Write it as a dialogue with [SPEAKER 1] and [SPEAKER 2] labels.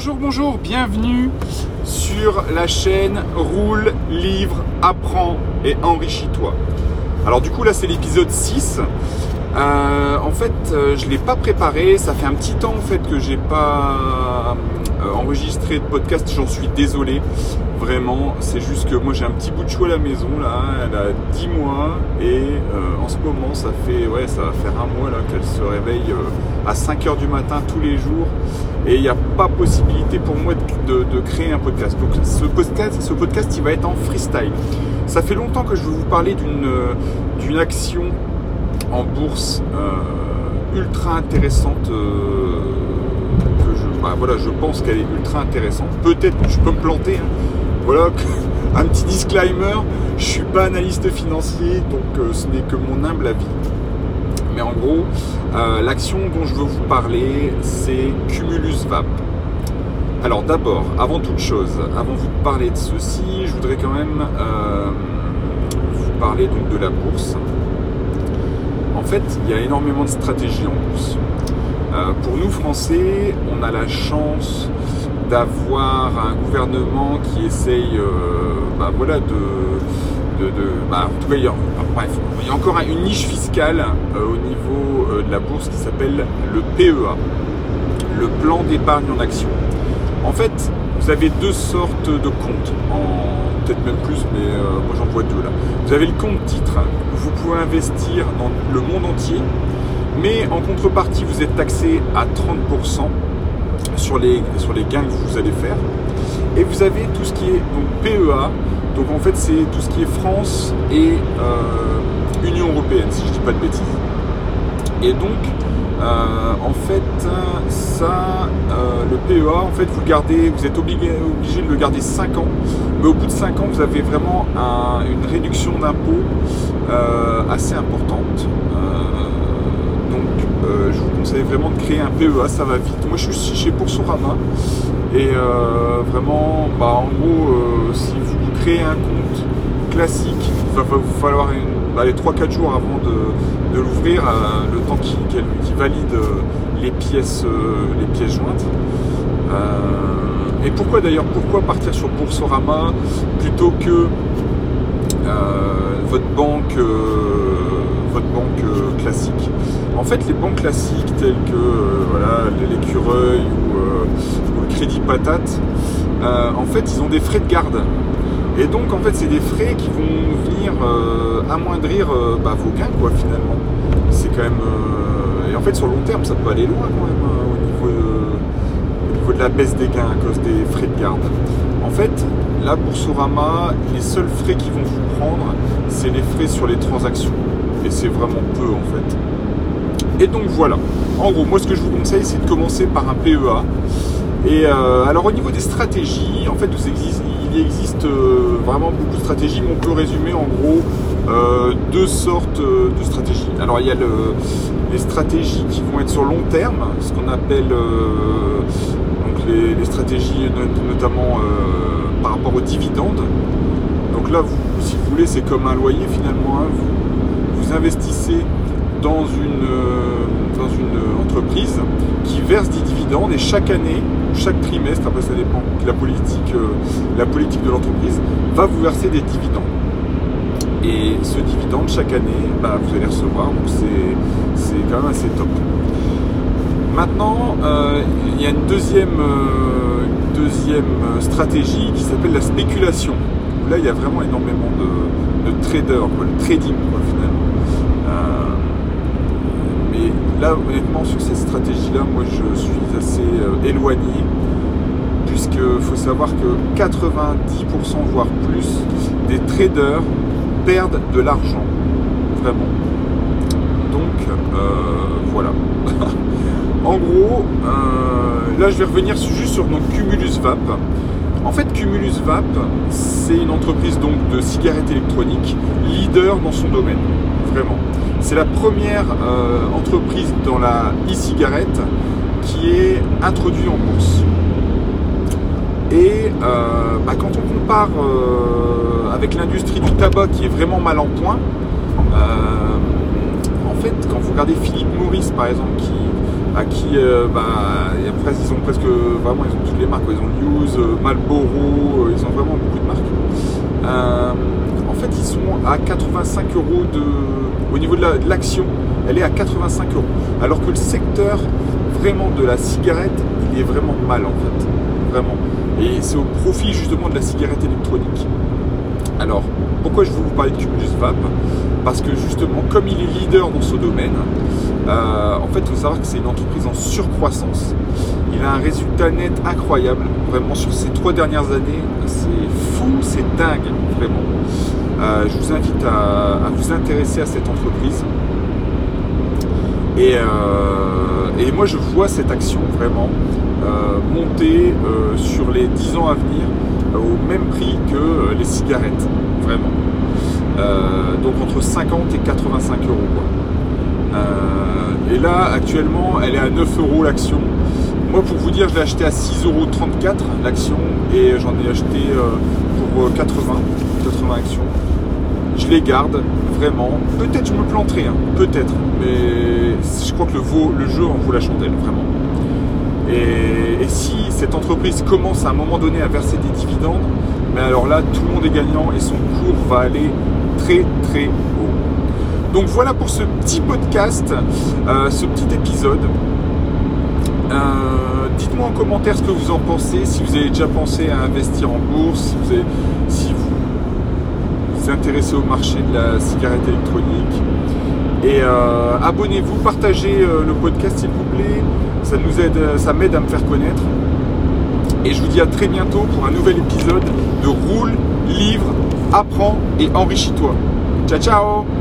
[SPEAKER 1] bonjour, bonjour, bienvenue sur la chaîne Roule, Livre, Apprends et Enrichis-toi. Alors du coup là c'est l'épisode 6. Euh, en fait euh, je ne l'ai pas préparé, ça fait un petit temps en fait que j'ai pas euh, enregistré de podcast, j'en suis désolé. Vraiment, c'est juste que moi j'ai un petit bout de chou à la maison là, elle a 10 mois et en ce moment ça fait ouais ça va faire un mois là qu'elle se réveille à 5h du matin tous les jours et il n'y a pas possibilité pour moi de, créer un podcast. Donc ce podcast, ce podcast, il va être en freestyle. Ça fait longtemps que je veux vous parler d'une action en bourse euh, ultra intéressante. Euh, voilà, je pense qu'elle est ultra intéressante. Peut-être je peux me planter. Hein. Voilà, un petit disclaimer. Je suis pas analyste financier, donc euh, ce n'est que mon humble avis. Mais en gros, euh, l'action dont je veux vous parler, c'est Cumulus Vap. Alors d'abord, avant toute chose, avant de vous parler de ceci, je voudrais quand même euh, vous parler de la bourse. En fait, il y a énormément de stratégies en bourse. Euh, pour nous Français, on a la chance d'avoir un gouvernement qui essaye bah, voilà, de, bah, tout cas, il y a, bref, il y a encore une niche fiscale euh, au niveau euh, de la bourse qui s'appelle le PEA, le plan d'épargne en action. En fait, vous avez deux sortes de comptes, peut-être même plus, mais euh, moi j'en vois deux là. Vous avez le compte titre, vous pouvez investir dans le monde entier, mais en contrepartie, vous êtes taxé à 30% sur les, sur les gains que vous allez faire. Et vous avez tout ce qui est donc PEA, donc en fait, c'est tout ce qui est France et euh, Union européenne, si je ne dis pas de bêtises. Et donc, euh, en fait, ça, euh, le PEA, en fait, vous gardez, vous êtes obligé, obligé de le garder 5 ans. Mais au bout de 5 ans, vous avez vraiment une réduction d'impôt assez importante. Donc, je vous conseille vraiment de créer un PEA, ça va vite. Moi, je suis chez Boursorama. Et vraiment, bah, en gros, si vous créer un compte classique, il va vous falloir bah, les 3-4 jours avant de, l'ouvrir, euh, le temps qu'il valide euh, les pièces, euh, les pièces jointes. et pourquoi d'ailleurs, pourquoi partir sur Boursorama plutôt que votre banque, votre banque classique? En fait, les banques classiques telles que voilà, l'écureuil ou, le crédit patate, en fait, ils ont des frais de garde. Et donc en fait c'est des frais qui vont venir euh, amoindrir euh, bah, vos gains quoi finalement. C'est quand même. Euh, et en fait sur le long terme ça peut aller loin quand même au, niveau de, au niveau de la baisse des gains à cause des frais de garde. En fait, là Boursorama, les seuls frais qu'ils vont vous prendre, c'est les frais sur les transactions. Et c'est vraiment peu en fait. Et donc voilà. En gros, moi ce que je vous conseille, c'est de commencer par un PEA. Et alors au niveau des stratégies, en fait, vous il existe euh, vraiment beaucoup de stratégies, mais on peut résumer en gros euh, deux sortes euh, de stratégies. Alors il y a les stratégies qui vont être sur long terme, ce qu'on appelle donc les, stratégies notamment par rapport aux dividendes. Donc là, si vous voulez, c'est comme un loyer finalement. Hein. Vous, vous, investissez dans une, dans une entreprise qui verse des dividendes et chaque année, chaque trimestre, après ça dépend la politique, euh, la politique de l'entreprise, va vous verser des dividendes. Et ce dividende, chaque année, bah, vous allez recevoir, donc c'est quand même assez top. Maintenant, euh, il y a une deuxième, euh, deuxième stratégie qui s'appelle la spéculation. Là, il y a vraiment énormément de, traders, le trading finalement. Mais là, honnêtement, sur cette stratégie-là, moi, je suis assez éloigné puisqu'il faut savoir que 90% voire plus des traders perdent de l'argent. Vraiment. Donc euh, voilà. en gros, euh, là je vais revenir juste sur donc Cumulus Vap. En fait, Cumulus Vap, c'est une entreprise donc de cigarettes électroniques, leader dans son domaine. C'est la première euh, entreprise dans la e-cigarette qui est introduite en bourse. Et euh, bah, quand on compare euh, avec l'industrie du tabac qui est vraiment mal en point, en fait, quand vous regardez Philippe Maurice par exemple, qui à qui bah, ils ont presque vraiment ils ont toutes les marques. Ils ont News, Marlboro, ils ont vraiment beaucoup de marques. Fait, ils sont à 85 euros de, au niveau de l'action, elle est à 85 euros. Alors que le secteur vraiment de la cigarette, il est vraiment mal en fait. Vraiment. Et c'est au profit justement de la cigarette électronique. Alors, pourquoi je veux vous parler de Cumulus Vape Parce que justement, comme il est leader dans ce domaine, euh, en fait, il faut savoir que c'est une entreprise en surcroissance. Il a un résultat net incroyable, vraiment sur ces trois dernières années. C'est fou, c'est dingue, vraiment. Euh, je vous invite à, vous intéresser à cette entreprise. Et, euh, moi, je vois cette action vraiment monter sur les 10 ans à venir au même prix que les cigarettes, vraiment. donc entre 50 et 85 euros. Et là, actuellement, elle est à 9 euros l'action. Moi, pour vous dire, je l'ai acheté à 6,34 euros l'action et j'en ai acheté euh, pour 80, euh, 80 actions. Je les garde vraiment. Peut-être je me planterai, hein, peut-être, mais je crois que le, le jeu en vaut la chandelle, vraiment. Et, si cette entreprise commence à un moment donné à verser des dividendes, mais alors là, tout le monde est gagnant et son cours va aller très très haut. Donc voilà pour ce petit podcast, euh, ce petit épisode. Euh, dites-moi en commentaire ce que vous en pensez, si vous avez déjà pensé à investir en bourse, si vous vous, intéressez au marché de la cigarette électronique. Et euh, abonnez-vous, partagez le podcast s'il vous plaît, ça nous aide, ça m'aide à me faire connaître. Et je vous dis à très bientôt pour un nouvel épisode de Roule, Livre, Apprends et Enrichis-toi. Ciao ciao